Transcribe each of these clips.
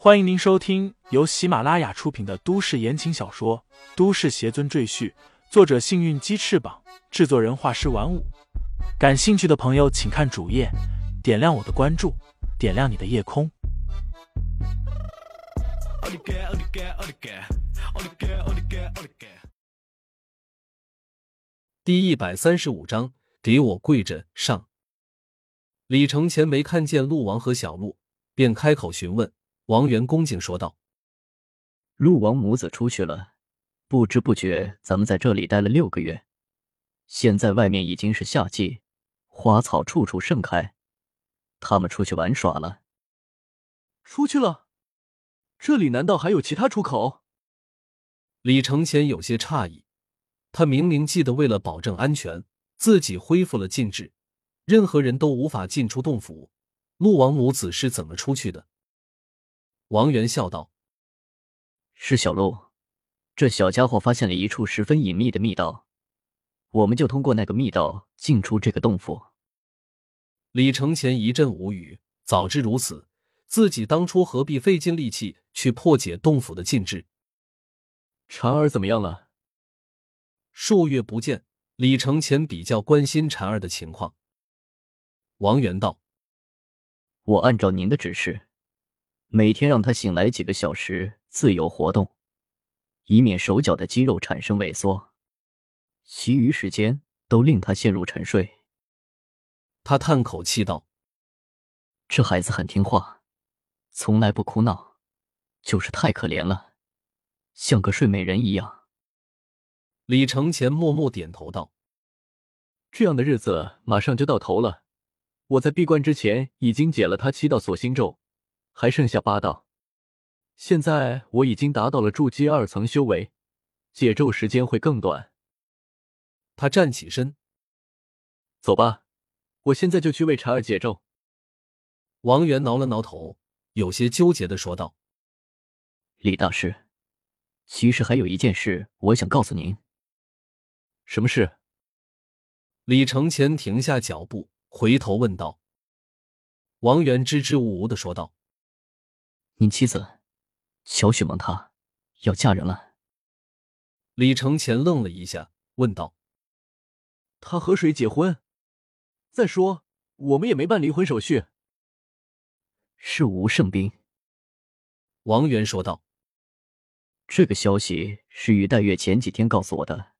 欢迎您收听由喜马拉雅出品的都市言情小说《都市邪尊赘婿》，作者：幸运鸡翅膀，制作人：画师玩五。感兴趣的朋友，请看主页，点亮我的关注，点亮你的夜空。第一百三十五章，给我跪着上。李承前没看见陆王和小鹿，便开口询问。王元恭敬说道：“陆王母子出去了，不知不觉咱们在这里待了六个月。现在外面已经是夏季，花草处处盛开，他们出去玩耍了。出去了？这里难道还有其他出口？”李承前有些诧异，他明明记得为了保证安全，自己恢复了禁制，任何人都无法进出洞府。陆王母子是怎么出去的？王元笑道：“是小陆，这小家伙发现了一处十分隐秘的密道，我们就通过那个密道进出这个洞府。”李承前一阵无语，早知如此，自己当初何必费尽力气去破解洞府的禁制？婵儿怎么样了？数月不见，李承前比较关心婵儿的情况。王元道：“我按照您的指示。”每天让他醒来几个小时，自由活动，以免手脚的肌肉产生萎缩。其余时间都令他陷入沉睡。他叹口气道：“这孩子很听话，从来不哭闹，就是太可怜了，像个睡美人一样。”李承前默默点头道：“这样的日子马上就到头了。我在闭关之前已经解了他七道锁心咒。”还剩下八道，现在我已经达到了筑基二层修为，解咒时间会更短。他站起身，走吧，我现在就去为婵儿解咒。王源挠了挠头，有些纠结的说道：“李大师，其实还有一件事我想告诉您。”什么事？李承前停下脚步，回头问道。王源支支吾吾的说道。您妻子小雪萌她要嫁人了。李承前愣了一下，问道：“她和谁结婚？再说我们也没办离婚手续。”是吴胜兵。王源说道：“这个消息是于黛月前几天告诉我的。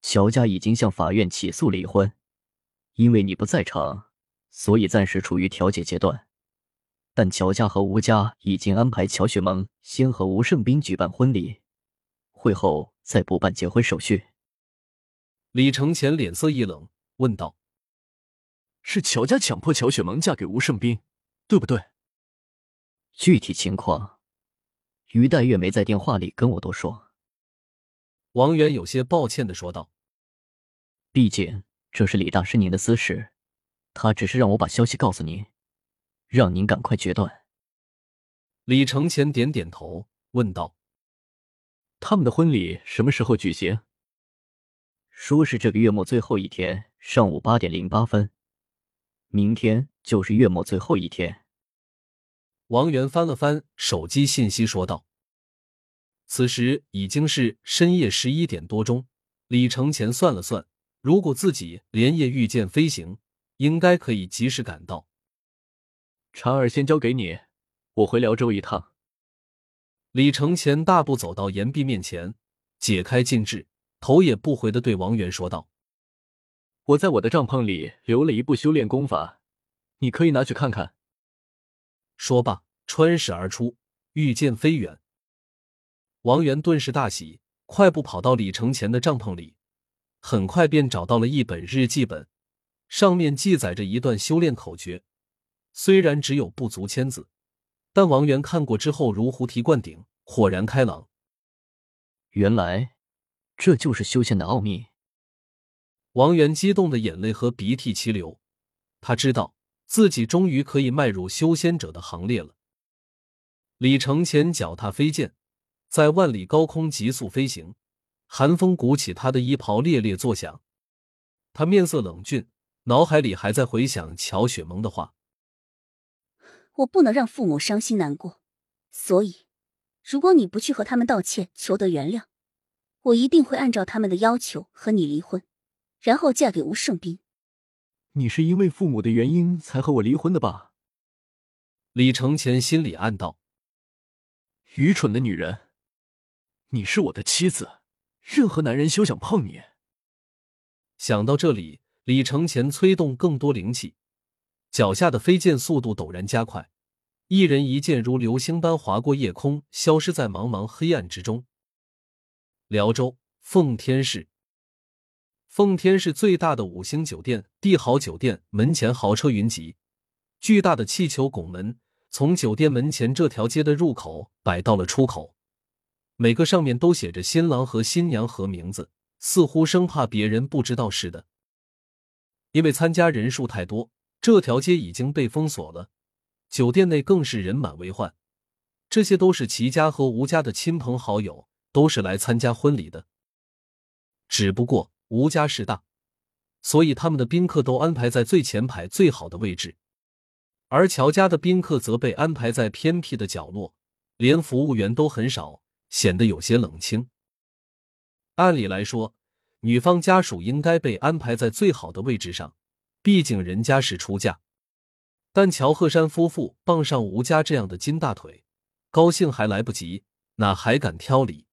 乔家已经向法院起诉离婚，因为你不在场，所以暂时处于调解阶段。”但乔家和吴家已经安排乔雪萌先和吴胜兵举办婚礼，会后再补办结婚手续。李承前脸色一冷，问道：“是乔家强迫乔雪萌嫁给吴胜兵，对不对？”具体情况，于黛月没在电话里跟我多说。王源有些抱歉的说道：“毕竟这是李大师您的私事，他只是让我把消息告诉您。”让您赶快决断。李承前点点头，问道：“他们的婚礼什么时候举行？”说是这个月末最后一天，上午八点零八分。明天就是月末最后一天。王源翻了翻手机信息，说道：“此时已经是深夜十一点多钟。”李承前算了算，如果自己连夜御剑飞行，应该可以及时赶到。婵儿先交给你，我回辽州一趟。李承前大步走到岩壁面前，解开禁制，头也不回的对王源说道：“我在我的帐篷里留了一部修炼功法，你可以拿去看看。”说罢，穿石而出，御剑飞远。王源顿时大喜，快步跑到李承前的帐篷里，很快便找到了一本日记本，上面记载着一段修炼口诀。虽然只有不足千字，但王源看过之后如菩提灌顶，豁然开朗。原来这就是修仙的奥秘。王源激动的眼泪和鼻涕齐流，他知道自己终于可以迈入修仙者的行列了。李承前脚踏飞剑，在万里高空急速飞行，寒风鼓起他的衣袍，猎猎作响。他面色冷峻，脑海里还在回想乔雪萌的话。我不能让父母伤心难过，所以，如果你不去和他们道歉，求得原谅，我一定会按照他们的要求和你离婚，然后嫁给吴胜斌。你是因为父母的原因才和我离婚的吧？李承前心里暗道：愚蠢的女人，你是我的妻子，任何男人休想碰你。想到这里，李承前催动更多灵气，脚下的飞剑速度陡然加快，一人一剑如流星般划过夜空，消失在茫茫黑暗之中。辽州奉天市，奉天市最大的五星酒店帝豪酒店门前豪车云集，巨大的气球拱门从酒店门前这条街的入口摆到了出口，每个上面都写着新郎和新娘和名字。似乎生怕别人不知道似的，因为参加人数太多，这条街已经被封锁了。酒店内更是人满为患，这些都是齐家和吴家的亲朋好友，都是来参加婚礼的。只不过吴家势大，所以他们的宾客都安排在最前排最好的位置，而乔家的宾客则被安排在偏僻的角落，连服务员都很少，显得有些冷清。按理来说，女方家属应该被安排在最好的位置上，毕竟人家是出嫁。但乔鹤山夫妇傍上吴家这样的金大腿，高兴还来不及，哪还敢挑理？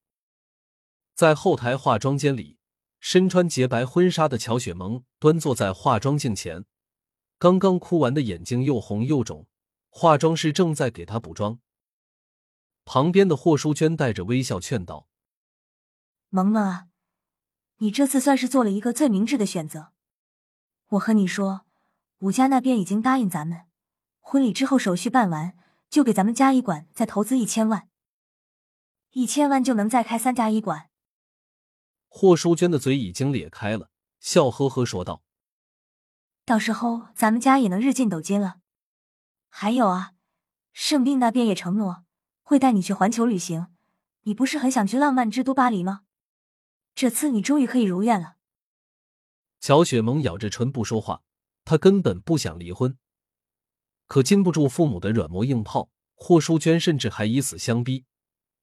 在后台化妆间里，身穿洁白婚纱的乔雪萌端坐在化妆镜前，刚刚哭完的眼睛又红又肿，化妆师正在给她补妆。旁边的霍淑娟带着微笑劝道。萌萌啊，你这次算是做了一个最明智的选择。我和你说，武家那边已经答应咱们，婚礼之后手续办完，就给咱们家医馆再投资一千万，一千万就能再开三家医馆。霍淑娟的嘴已经咧开了，笑呵呵说道：“到时候咱们家也能日进斗金了。还有啊，盛斌那边也承诺会带你去环球旅行，你不是很想去浪漫之都巴黎吗？”这次你终于可以如愿了。乔雪萌咬着唇不说话，她根本不想离婚，可禁不住父母的软磨硬泡。霍淑娟甚至还以死相逼，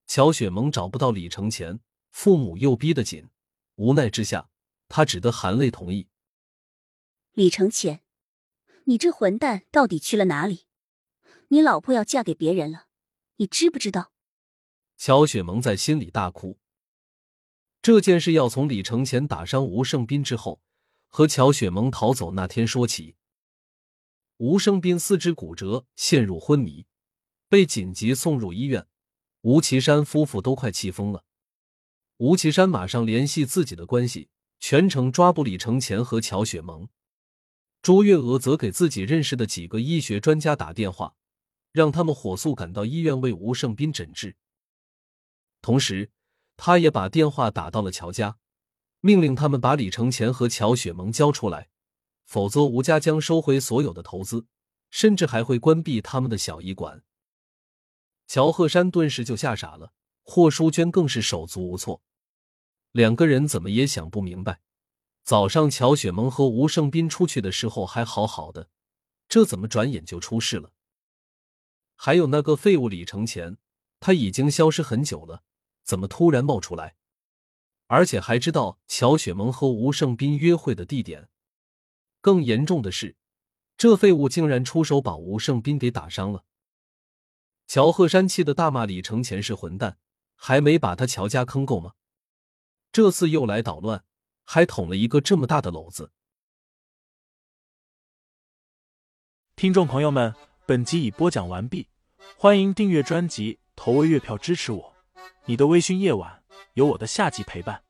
乔雪萌找不到李承前，父母又逼得紧，无奈之下，她只得含泪同意。李承前，你这混蛋到底去了哪里？你老婆要嫁给别人了，你知不知道？乔雪萌在心里大哭。这件事要从李承前打伤吴胜斌之后，和乔雪萌逃走那天说起。吴胜斌四肢骨折，陷入昏迷，被紧急送入医院。吴奇山夫妇都快气疯了。吴奇山马上联系自己的关系，全程抓捕李承前和乔雪萌。朱月娥则给自己认识的几个医学专家打电话，让他们火速赶到医院为吴胜斌诊治。同时。他也把电话打到了乔家，命令他们把李承前和乔雪萌交出来，否则吴家将收回所有的投资，甚至还会关闭他们的小医馆。乔鹤山顿时就吓傻了，霍淑娟更是手足无措，两个人怎么也想不明白，早上乔雪萌和吴胜斌出去的时候还好好的，这怎么转眼就出事了？还有那个废物李承前，他已经消失很久了。怎么突然冒出来？而且还知道乔雪萌和吴胜斌约会的地点。更严重的是，这废物竟然出手把吴胜斌给打伤了。乔鹤山气得大骂李承前是混蛋，还没把他乔家坑够吗？这次又来捣乱，还捅了一个这么大的篓子。听众朋友们，本集已播讲完毕，欢迎订阅专辑，投喂月票支持我。你的微醺夜晚，有我的下集陪伴。